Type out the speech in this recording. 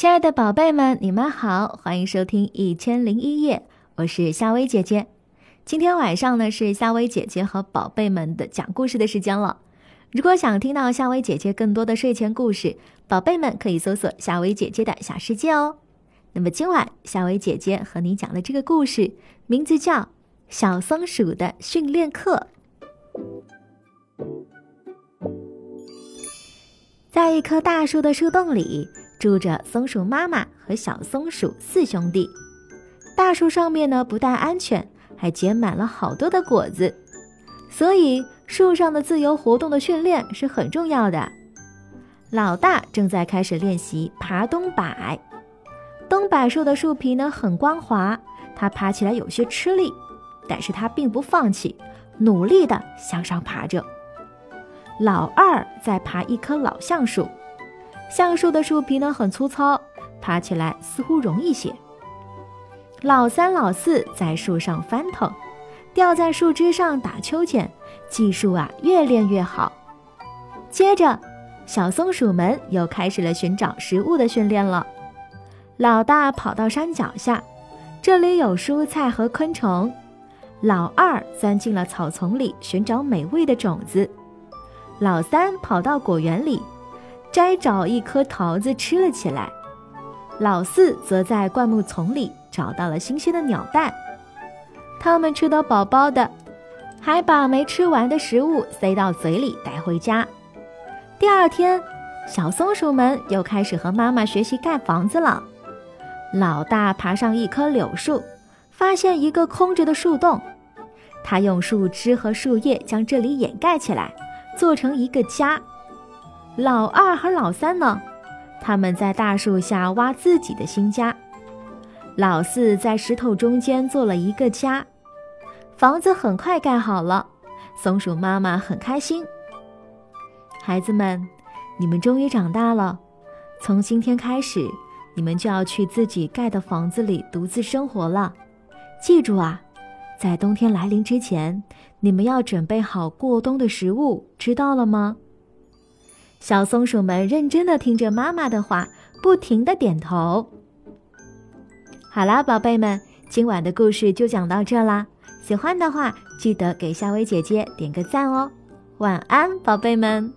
亲爱的宝贝们，你们好，欢迎收听《一千零一夜》，我是夏薇姐姐。今天晚上呢是夏薇姐姐和宝贝们的讲故事的时间了。如果想听到夏薇姐姐更多的睡前故事，宝贝们可以搜索夏薇姐姐的小世界哦。那么今晚夏薇姐姐和你讲的这个故事名字叫《小松鼠的训练课》。在一棵大树的树洞里。住着松鼠妈妈和小松鼠四兄弟。大树上面呢不但安全，还结满了好多的果子，所以树上的自由活动的训练是很重要的。老大正在开始练习爬东柏。东柏树的树皮呢很光滑，它爬起来有些吃力，但是它并不放弃，努力地向上爬着。老二在爬一棵老橡树。橡树的树皮呢很粗糙，爬起来似乎容易些。老三、老四在树上翻腾，吊在树枝上打秋千，技术啊越练越好。接着，小松鼠们又开始了寻找食物的训练了。老大跑到山脚下，这里有蔬菜和昆虫。老二钻进了草丛里寻找美味的种子。老三跑到果园里。摘找一颗桃子吃了起来，老四则在灌木丛里找到了新鲜的鸟蛋，他们吃得饱饱的，还把没吃完的食物塞到嘴里带回家。第二天，小松鼠们又开始和妈妈学习盖房子了。老大爬上一棵柳树，发现一个空着的树洞，他用树枝和树叶将这里掩盖起来，做成一个家。老二和老三呢？他们在大树下挖自己的新家。老四在石头中间做了一个家，房子很快盖好了。松鼠妈妈很开心。孩子们，你们终于长大了。从今天开始，你们就要去自己盖的房子里独自生活了。记住啊，在冬天来临之前，你们要准备好过冬的食物，知道了吗？小松鼠们认真的听着妈妈的话，不停的点头。好啦，宝贝们，今晚的故事就讲到这啦。喜欢的话，记得给夏薇姐姐点个赞哦。晚安，宝贝们。